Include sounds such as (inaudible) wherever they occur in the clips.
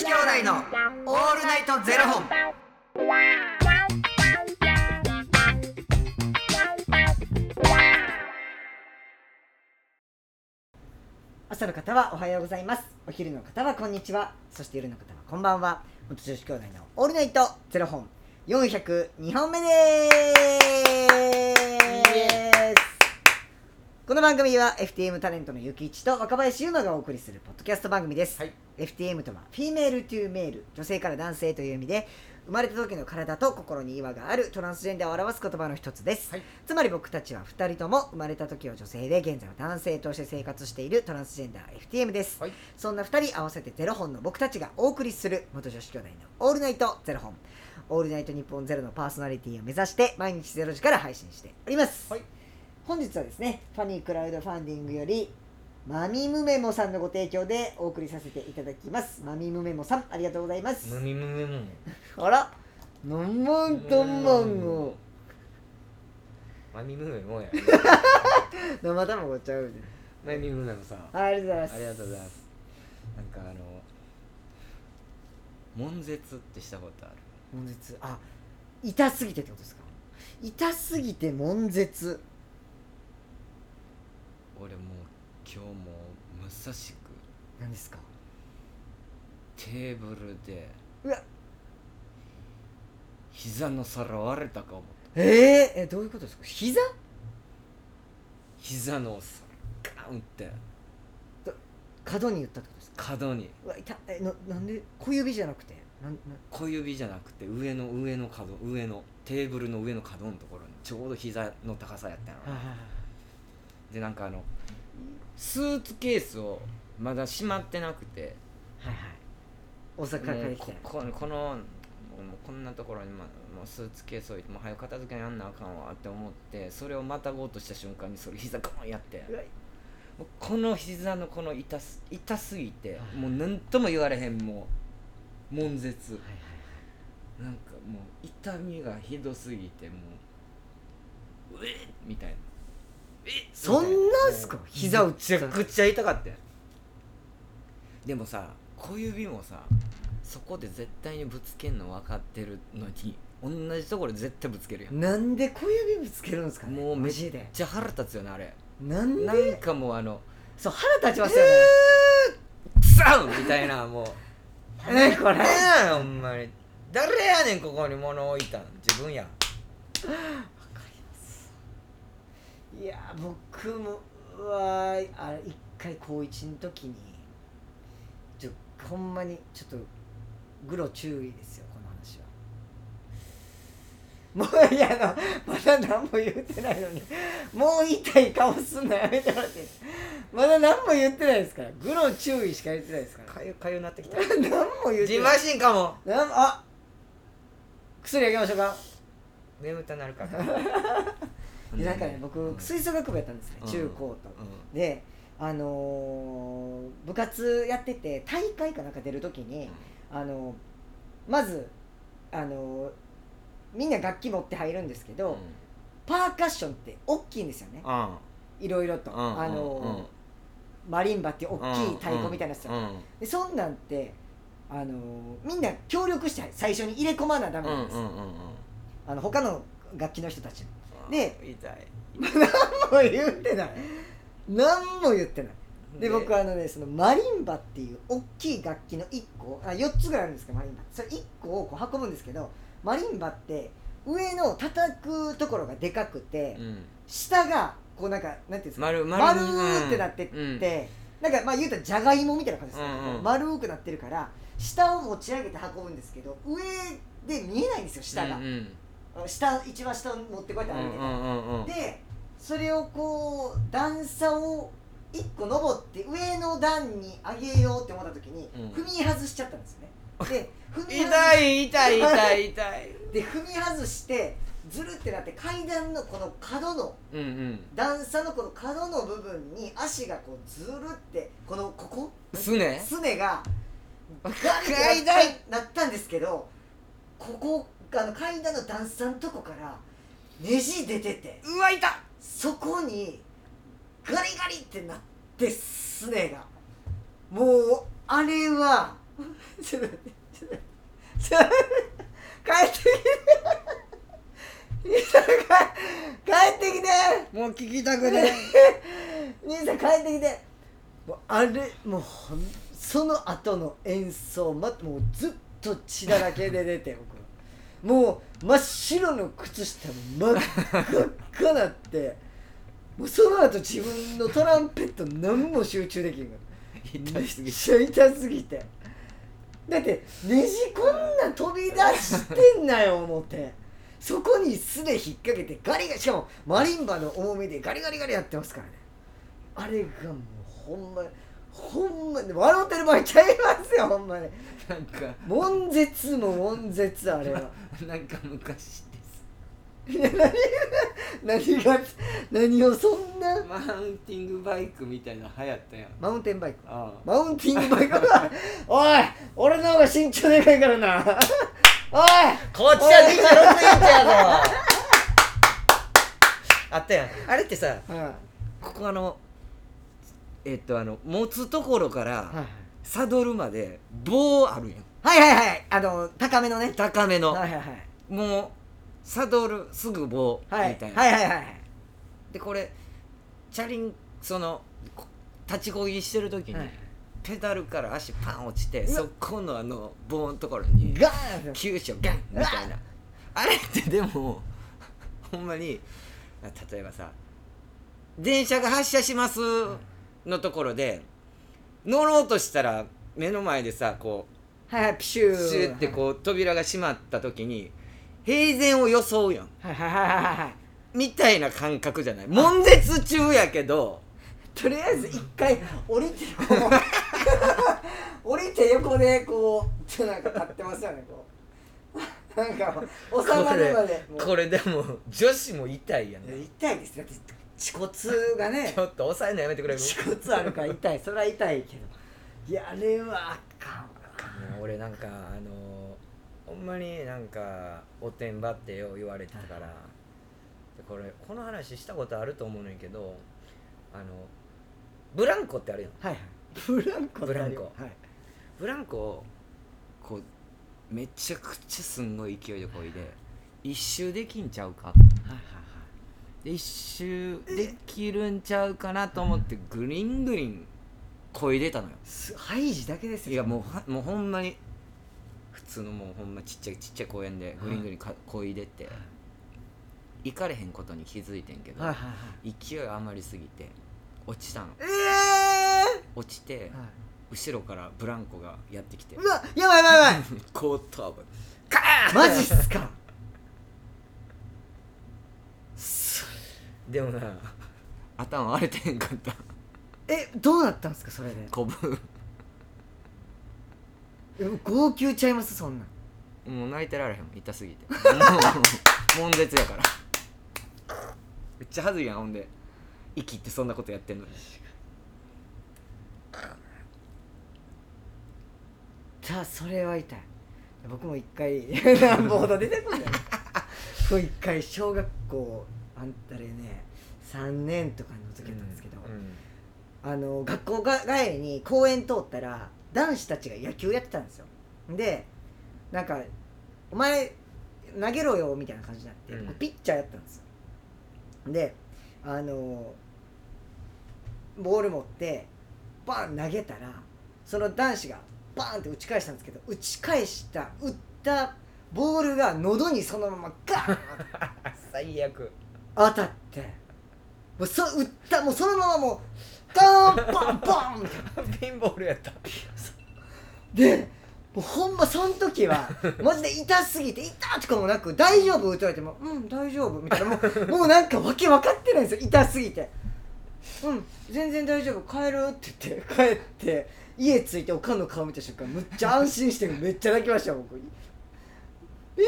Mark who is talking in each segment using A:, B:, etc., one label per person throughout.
A: 子兄弟のオールナイトゼロ本。
B: 朝の方はおはようございます。お昼の方はこんにちは。そして夜の方はこんばんは。元女子兄弟のオールナイトゼロ本。402本目です。この番組は FTM タレントのゆきいちと若林優馬がお送りするポッドキャスト番組です、
A: はい。
B: FTM とは female to male 女性から男性という意味で生まれた時の体と心に違和があるトランスジェンダーを表す言葉の一つです、
A: はい。
B: つまり僕たちは2人とも生まれた時は女性で現在は男性として生活しているトランスジェンダー FTM です、
A: はい。
B: そんな2人合わせてゼロ本の僕たちがお送りする元女子兄弟の「オールナイトゼロ本」「オールナイト日本ゼロのパーソナリティを目指して毎日ゼロ時から配信しております、
A: はい
B: 本日はですねファニークラウドファンディングよりマミムメモさんのご提供でお送りさせていただきますマミムメモさんありがとうございます
A: むみむむむ。(laughs)
B: あらなんまんとんまんご
A: まみむむもや。(laughs)
B: 生卵ちゃうで
A: まみむむもさ。
B: はいありがとうございます
A: ありがとうございます。なんかあの。悶絶ってしたことある？
B: 悶絶あ痛すぎてってことですか？痛すぎて悶絶
A: 俺もう今日もまさしく
B: 何ですか？
A: テーブルで
B: うわ。
A: 膝の皿割れたか思った。
B: えー、えどういうことですか？膝？
A: 膝の皿ガンって。
B: 角に言ったってことですか？
A: 角に。
B: うわ痛えななんで？小指じゃなくて？なんな
A: 小指じゃなくて上の上の角上のテーブルの上の角のところにちょうど膝の高さやったんやろなでなんかあのスーツケースをまだしまってなくて。
B: はいはい。大阪から帰って
A: こここのもうこんなところに、ま、もうスーツケース置いてもう早く片付けやんなあかんわって思ってそれをまたごうとした瞬間にそれ膝ゴーンやって。
B: うわ
A: もうこの膝のこの痛す痛すぎて
B: はい。
A: もう何とも言われへんもう悶絶。なんかもう痛みがひどすぎてもううえっみたいな
B: そんなんすか？膝打った
A: めちゃくちゃ痛かったよ。でもさ小指もさそこで絶対にぶつけんの分かってるのに同じところで絶対ぶつけるやん。
B: なんで小指ぶつけるんですかね？
A: もうめっ
B: で
A: じゃ腹立つよねあれ。
B: なん
A: な
B: で
A: んかもうあの
B: そう腹立ちますよね、「
A: クサウ!」みたいなもう。
B: ねこれ？
A: んほんまに。誰やねんここに物置いたん自分や (laughs)
B: いや僕もうわーあれ一回高一の時にちょほんまにちょっとグロ注意ですよこの話は。(laughs) もういやあのまだ何も言ってないのにもう痛い顔すんのやめてもらってまだ何も言ってないですからグロ注意しか言ってないですから。
A: かゆかゆなってきた。(laughs)
B: 何も言って
A: ジマ
B: ない。
A: シンかも。
B: なんあ薬あげましょうか。
A: 眠たなるから (laughs)
B: でなんかね僕吹奏楽部やったんですね、
A: うん。
B: 中高と、
A: う
B: であのー部活やってて大会かなんか出る時に、あのーまずあのーみんな楽器持って入るんですけど、パーカッションって大きいんですよね。
A: うん。
B: いろいろと、
A: うん
B: あのーマリンバっていう大きい太鼓みたいなやつでそんなんってあのーみんな協力して最初に入れ込まなダメ
A: うん
B: なんです、
A: うんうんうん
B: あの他の楽器の人たち。もで
A: 痛い。
B: 何も言ってない。何も言ってない。で僕はあのねそのマリンバっていう大きい楽器の1個あ4つぐらいあるんですけどマリンバ。それ1個をこう運ぶんですけどマリンバって上の叩くところがでかくて、
A: うん。
B: 下がこうなんかなんていうんですか
A: 丸
B: 丸
A: 丸
B: ってなってって、
A: うん。
B: なんかまあ言うたらじゃがいもみたいな感じですよ、
A: うんうん。
B: 丸くなってるから下を持ち上げて運ぶんですけど上で見えないんですよ下が、
A: うんうん
B: 下一番下を持ってこうやって歩いて
A: うんうんうん
B: でそれをこう段差を1個登って上の段に上げようって思った時に、
A: うん。
B: 踏み外しちゃったんですよね。で踏み外
A: 痛い痛い痛い痛い。(laughs)
B: で踏み外してずるってなって階段のこの角の
A: うんうん。
B: 段差のこの角の部分に足がこうずるってこのここ？
A: すね。
B: すねが (laughs) ガリ
A: 階段。
B: ってなったんですけどここあの階段の段差のとこからネジ出てて。
A: うわ痛っ
B: そこにガリガリってなってすねが。もうあれは。ちょっと待ってちょっと待って。帰ってきて。帰ってきて。
A: もう聞きたくね
B: 兄さん帰ってきて。もうあれもうその後の演奏まもうずっと血だらけで出て僕もう真っ白の靴下も真っ赤っかなって。(laughs) もうその後自分のトランペット何も集中できんから。めっちゃ痛すぎて。だってネジこんな飛び出してんなよ思って。そこに素で引っ掛けてガリガリしかもマリンバの重みでガリガリガリやってますからね。あれがもうほんまほんまに笑ってる場合ちゃいますよほんまに。
A: なんか。
B: 悶絶も悶絶あれは。(laughs)
A: なんか昔です。
B: いや何何が何をそんな。
A: マウンティングバイクみたいなの流行ったやん。
B: マウンテンバイク。
A: あ
B: マウンティングバイク。(laughs) おい俺の方が身長でかいからな。おい。
A: こっちは26インチやぞ。あったやん。あれってさ
B: は
A: ここあのえっとあの持つところか
B: い
A: ら
B: はい
A: サドルまで棒あるやん。
B: はいはいはい。あの高めのね。
A: 高めの。
B: はいはいはい。
A: もうサドルすぐ棒み
B: はい
A: たいな、
B: はいはいはい
A: でこれチャリンそのこ立ちこぎしてる時に、
B: はい。
A: ペダルから足パン落ちてそこのあの棒のところに
B: ガーン
A: 急所ガンみたいな。あれってでもほんまに例えばさ「電車が発車します」のところで乗ろうとしたら目の前でさこ
B: はいはいピシュー。
A: うシューってこう扉が閉まった時に平然を装うやん。
B: はいはいはいはいはい
A: みたいな感覚じゃない？悶絶中やけど
B: とりあえず一回降りてこう。降りて横でこうちょっとなんか立ってますよねこう。なんか収まるまで
A: これでも女子も痛いやん
B: いや痛いです。だって恥骨がね
A: ちょっと抑えるのやめてくれる
B: 恥骨あるから痛い。それは痛い。けどい。やあれはあかんわ
A: 俺なんかあのほんまになんかおてんばってよ言われてたから、でこれこの話したことあると思うねんけどあのブランコってあるやん
B: はい。はい。ブランコってあるよ
A: ブランコ
B: はい。
A: ブランコこうめちゃくちゃすんごい。勢い。でこい。で一周できんちゃうか
B: はい。
A: で一周できるんちゃうかなと思ってグリングリンこいでたのよ。
B: すハイジだけですよ。
A: いやもうはもうほんまに普通のもうほんまちっちゃいちっちゃい公園でグリングリンかこいでて行かれへんことに気づいてんけど
B: はいはいはい。
A: 勢い余りすぎて落ちたの。
B: ええ
A: 落ちて後ろからブランコがやってきて。
B: うわやばいやばいやばい。
A: 後頭部カーン
B: マジっすか？
A: でもな。頭割れてへんかった。
B: えどうなったんですかそれで？
A: こぶ。
B: え号泣ちゃいます？そんな。ん
A: もう泣いてられへん。痛すぎて。(laughs) もう悶絶やから。めっちゃはずいやんほんで。息ってそんなことやってんのに。
B: じゃあそれは痛い。僕も一回 (laughs) ボード出てこない。(laughs) 僕一回小学校あんたれね3年とかの時だったんですけど、
A: うん
B: あの学校が帰りに公園通ったら男子たちが野球やってたんですよ。でなんか「お前投げろよ」みたいな感じになって、
A: うん。
B: ピッチャーやったんですよ。であのボール持ってバン投げたらその男子がバーンって打ち返したんですけど打ち返した打ったボールが喉にそのままガーン (laughs)
A: 最悪
B: 当たってもうそ打ったもうそのままもうガーンバンバンみたいな。
A: ピンボールやった
B: でもうほんまその時はマジで痛すぎて痛とかもなく「大丈夫?」って言われても「うん大丈夫」みたいな。もうもうなんかわけ分かってないんですよ痛すぎて「うん全然大丈夫。帰る」って言って帰って家着いておかんの顔見た瞬間むっちゃ安心してめっちゃ泣きました僕「痛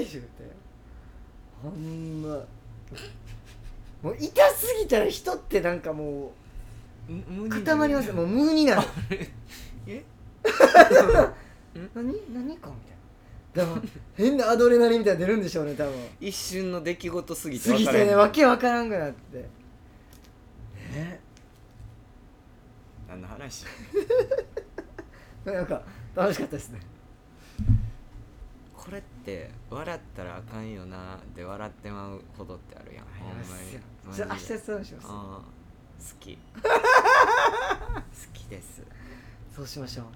B: い!」って言ってほんま。もう痛すぎたら人ってなんかもう固まりますもう無になる。
A: え？(laughs)
B: 何？何かみたいな。だから変なアドレナリンみたいなの出るんでしょうね多分。
A: 一瞬の出来事すぎて
B: 過ぎてねわけわからんくなって。ね
A: 何の話？(laughs)
B: なんか楽しかったですね
A: これって笑ったらあかんよなで笑ってまうほどってあるやん。ほんまに。
B: じゃあ明日そうします。
A: 好き。(laughs) 好きです。
B: そうしましょう。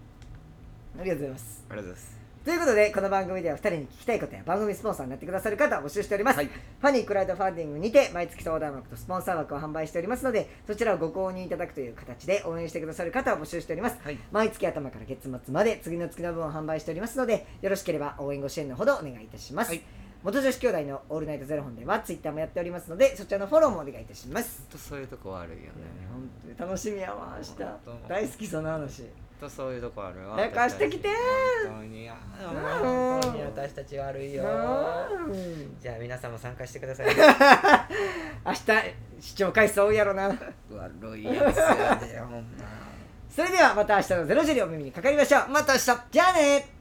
B: ありがとうございます。
A: ありがとうございます
B: ということでこの番組では2人に聞きたいことや番組スポンサーになってくださる方を募集しております、
A: はい。
B: ファニークラウドファンディングにて毎月相談枠とスポンサー枠を販売しておりますのでそちらをご購入いただくという形で応援してくださる方を募集しております。
A: はい。
B: 毎月頭から月末まで次の月の分を販売しておりますのでよろしければ応援ご支援のほどお願いいたします、
A: はい。
B: 元女子兄弟のオールナイトゼロ本ではツイッターもやっておりますのでそちらのフォローもお願いいたします。
A: そういうとこ悪いよね。
B: 本当に楽しみやわ明日。大好きその話
A: とそういうとこあるわ。
B: なんか明日来て
A: 本当に。本当に。私たち悪いよ。
B: うん。
A: じゃあ皆さんも参加してください (laughs)
B: 明日視聴回数多いやろな。
A: 悪いやつやでほんま。
B: それではまた明日の0時にお耳にかかりましょう。
A: また明日。
B: じゃあね